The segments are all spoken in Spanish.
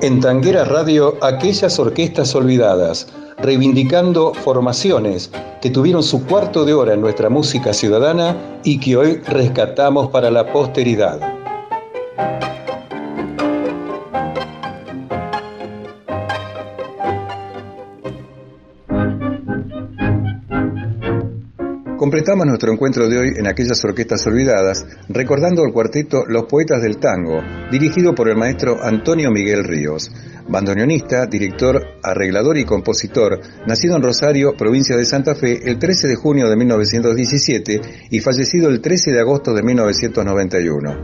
En Tanguera Radio, aquellas orquestas olvidadas, reivindicando formaciones que tuvieron su cuarto de hora en nuestra música ciudadana y que hoy rescatamos para la posteridad. Completamos nuestro encuentro de hoy en aquellas orquestas olvidadas, recordando el cuarteto Los Poetas del Tango, dirigido por el maestro Antonio Miguel Ríos, bandoneonista, director, arreglador y compositor, nacido en Rosario, provincia de Santa Fe, el 13 de junio de 1917 y fallecido el 13 de agosto de 1991.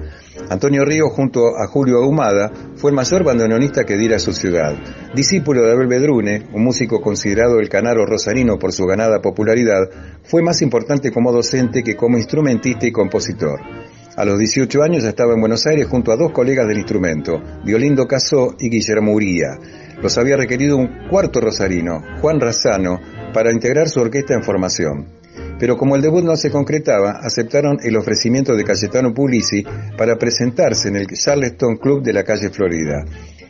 Antonio Ríos, junto a Julio Ahumada, fue el mayor bandoneonista que diera su ciudad. Discípulo de Abel Bedrune, un músico considerado el canaro rosarino por su ganada popularidad, fue más importante como docente que como instrumentista y compositor. A los 18 años estaba en Buenos Aires junto a dos colegas del instrumento, Violindo Casó y Guillermo Uría. Los había requerido un cuarto rosarino, Juan Razano, para integrar su orquesta en formación pero como el debut no se concretaba, aceptaron el ofrecimiento de Cayetano Pulisi para presentarse en el Charleston Club de la calle Florida.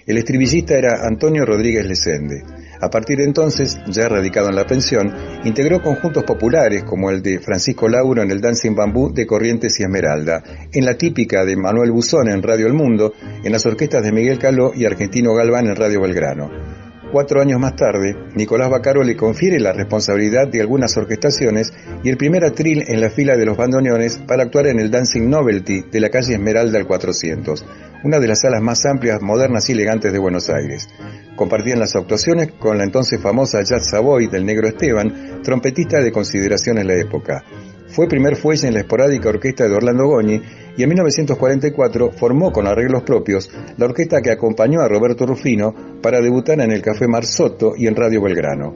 El estribillista era Antonio Rodríguez Lesende. A partir de entonces, ya radicado en la pensión, integró conjuntos populares como el de Francisco Lauro en el Dancing Bambú de Corrientes y Esmeralda, en la típica de Manuel Buzón en Radio El Mundo, en las orquestas de Miguel Caló y Argentino Galván en Radio Belgrano. Cuatro años más tarde, Nicolás Bacaro le confiere la responsabilidad de algunas orquestaciones y el primer atril en la fila de los bandoneones para actuar en el Dancing Novelty de la calle Esmeralda al 400, una de las salas más amplias, modernas y elegantes de Buenos Aires. Compartían las actuaciones con la entonces famosa Jazz Savoy del Negro Esteban, trompetista de consideración en la época. Fue primer fuelle en la esporádica orquesta de Orlando Goñi y en 1944 formó con arreglos propios la orquesta que acompañó a Roberto Rufino para debutar en el Café Marsotto y en Radio Belgrano.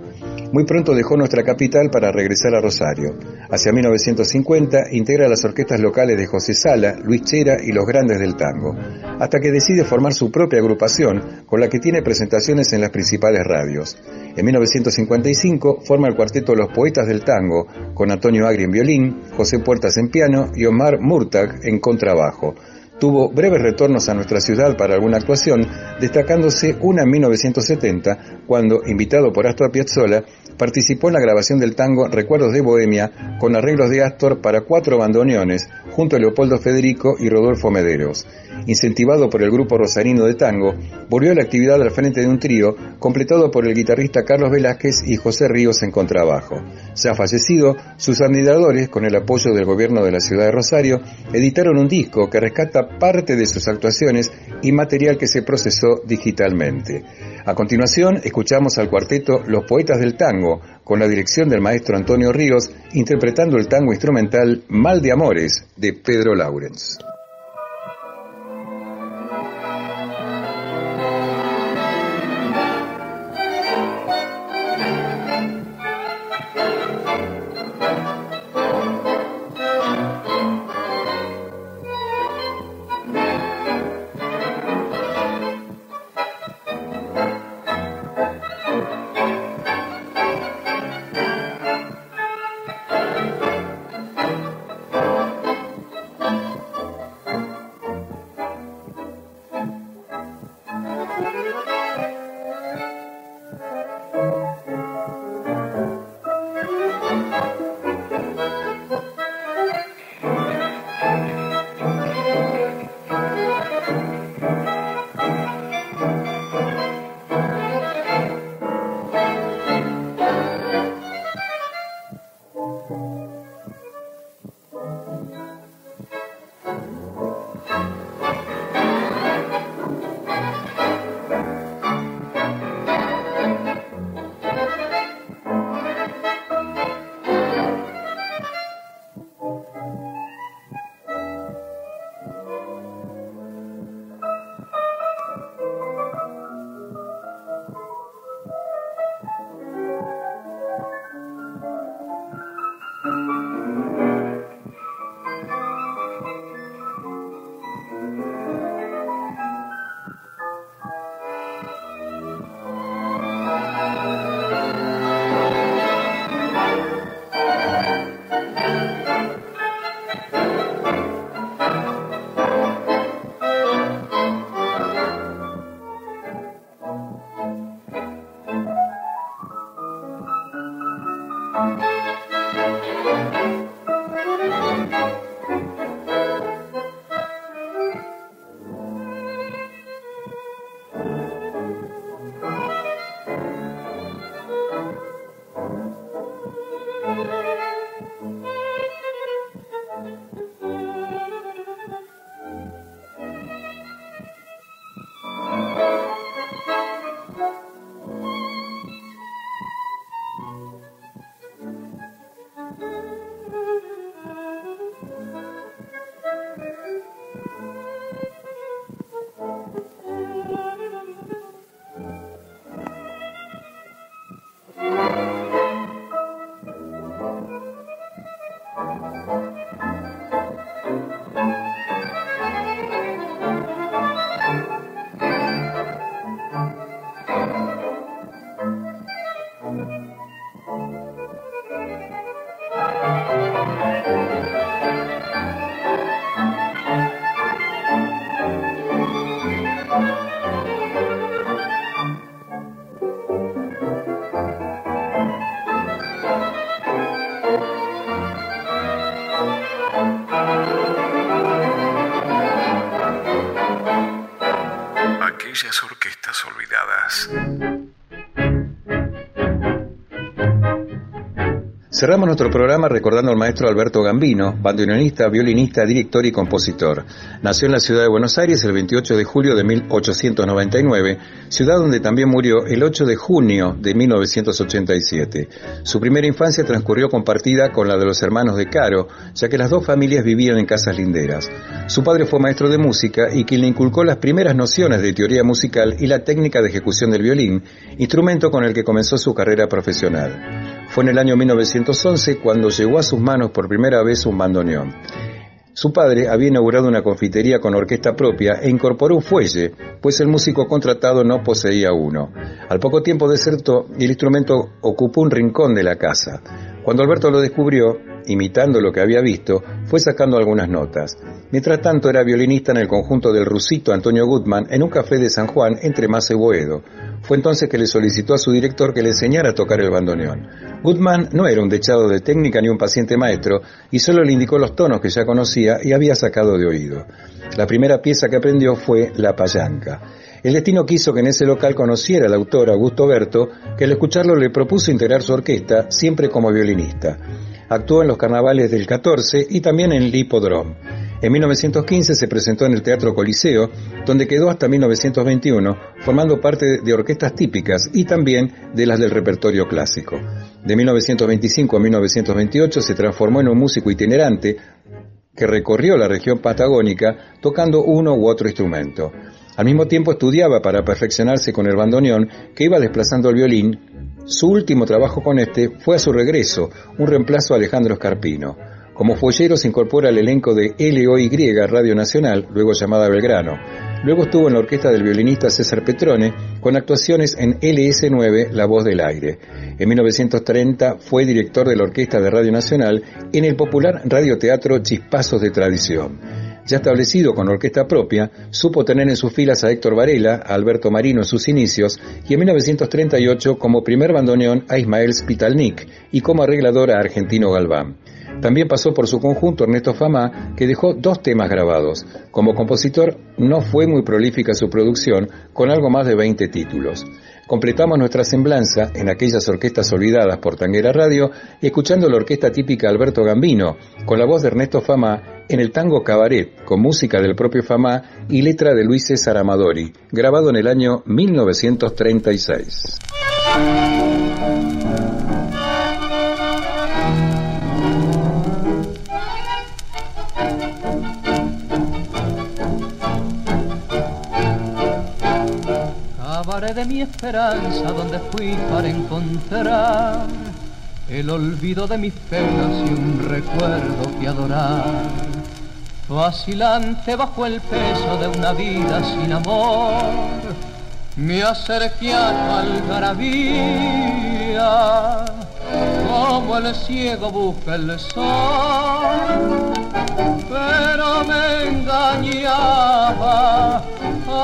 Muy pronto dejó nuestra capital para regresar a Rosario. Hacia 1950 integra las orquestas locales de José Sala, Luis Chera y los grandes del tango, hasta que decide formar su propia agrupación con la que tiene presentaciones en las principales radios. En 1955 forma el cuarteto Los Poetas del Tango, con Antonio Agri en violín, José Puertas en piano y Omar Murtag en contrabajo. Tuvo breves retornos a nuestra ciudad para alguna actuación, destacándose una en 1970, cuando, invitado por Astor Piazzolla, participó en la grabación del tango Recuerdos de Bohemia con arreglos de Astor para cuatro bandoneones junto a Leopoldo Federico y Rodolfo Mederos. Incentivado por el grupo rosarino de tango, volvió a la actividad al frente de un trío completado por el guitarrista Carlos Velázquez y José Ríos en contrabajo. Ya fallecido, sus admiradores, con el apoyo del gobierno de la ciudad de Rosario, editaron un disco que rescata parte de sus actuaciones y material que se procesó digitalmente. A continuación, escuchamos al cuarteto Los Poetas del Tango, con la dirección del maestro Antonio Ríos, interpretando el tango instrumental Mal de Amores de Pedro Laurens. Cerramos nuestro programa recordando al maestro Alberto Gambino, bandoneonista, violinista, director y compositor. Nació en la ciudad de Buenos Aires el 28 de julio de 1899, ciudad donde también murió el 8 de junio de 1987. Su primera infancia transcurrió compartida con la de los hermanos de Caro, ya que las dos familias vivían en casas linderas. Su padre fue maestro de música y quien le inculcó las primeras nociones de teoría musical y la técnica de ejecución del violín, instrumento con el que comenzó su carrera profesional. Fue en el año 1911 cuando llegó a sus manos por primera vez un bandoneón. Su padre había inaugurado una confitería con orquesta propia e incorporó un fuelle, pues el músico contratado no poseía uno. Al poco tiempo desertó y el instrumento ocupó un rincón de la casa. Cuando Alberto lo descubrió, imitando lo que había visto, fue sacando algunas notas. Mientras tanto era violinista en el conjunto del rusito Antonio Gutman en un café de San Juan entre Mazo y. Fue entonces que le solicitó a su director que le enseñara a tocar el bandoneón. Goodman no era un dechado de técnica ni un paciente maestro y solo le indicó los tonos que ya conocía y había sacado de oído. La primera pieza que aprendió fue La Payanca. El destino quiso que en ese local conociera al autor Augusto Berto, que al escucharlo le propuso integrar su orquesta, siempre como violinista. Actuó en los carnavales del 14 y también en el Hipodrome. En 1915 se presentó en el Teatro Coliseo, donde quedó hasta 1921, formando parte de orquestas típicas y también de las del repertorio clásico. De 1925 a 1928 se transformó en un músico itinerante que recorrió la región patagónica tocando uno u otro instrumento. Al mismo tiempo estudiaba para perfeccionarse con el bandoneón que iba desplazando el violín. Su último trabajo con este fue a su regreso, un reemplazo a Alejandro Scarpino. Como follero se incorpora al elenco de LOY Radio Nacional, luego llamada Belgrano. Luego estuvo en la orquesta del violinista César Petrone, con actuaciones en LS9, La Voz del Aire. En 1930 fue director de la Orquesta de Radio Nacional en el popular radioteatro Chispazos de Tradición. Ya establecido con orquesta propia, supo tener en sus filas a Héctor Varela, a Alberto Marino en sus inicios y en 1938 como primer bandoneón a Ismael Spitalnik y como arreglador a Argentino Galván. También pasó por su conjunto Ernesto Fama, que dejó dos temas grabados. Como compositor no fue muy prolífica su producción, con algo más de 20 títulos. Completamos nuestra semblanza en aquellas orquestas olvidadas por Tanguera Radio, escuchando la orquesta típica Alberto Gambino, con la voz de Ernesto Fama en el tango Cabaret, con música del propio Fama y letra de Luis César Amadori, grabado en el año 1936. de mi esperanza donde fui para encontrar el olvido de mis penas y un recuerdo que adorar. Vacilante bajo el peso de una vida sin amor, me acerqué a tu algarabía, como el ciego busca el sol, pero me engañaba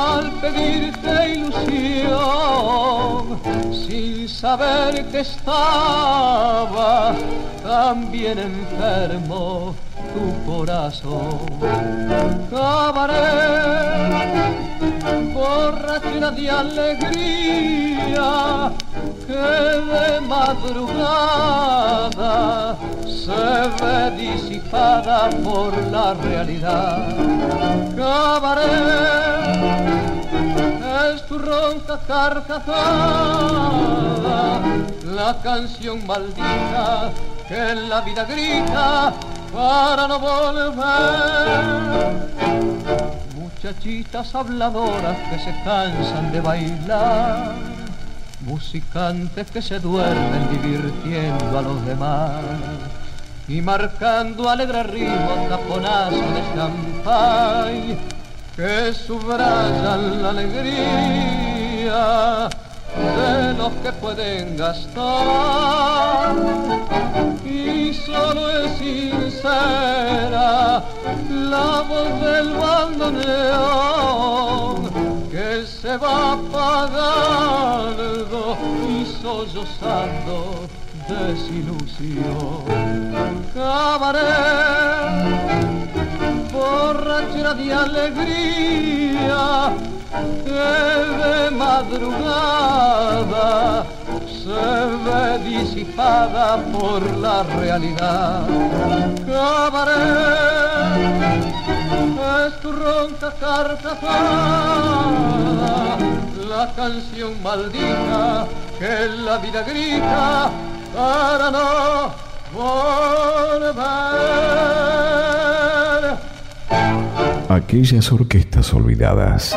al pedirte ilusión, sin saber que estaba también enfermo tu corazón. Cabaret, borrachera de alegría, que de madrugada se ve disipada por la realidad. Cabaret carcajada, la canción maldita que en la vida grita para no volver. Muchachitas habladoras que se cansan de bailar, musicantes que se duermen divirtiendo a los demás y marcando alegre ritmo taponazo de champán que subrayan la alegría de los que pueden gastar. Y solo es sincera la voz del bandoneón que se va apagando y sollozando desilusión. Cabaret borrachera de alegría que de madrugada se ve disipada por la realidad. Cabaret es tu ronca carta la canción maldita que la vida grita para no volver. Aquellas orquestas olvidadas.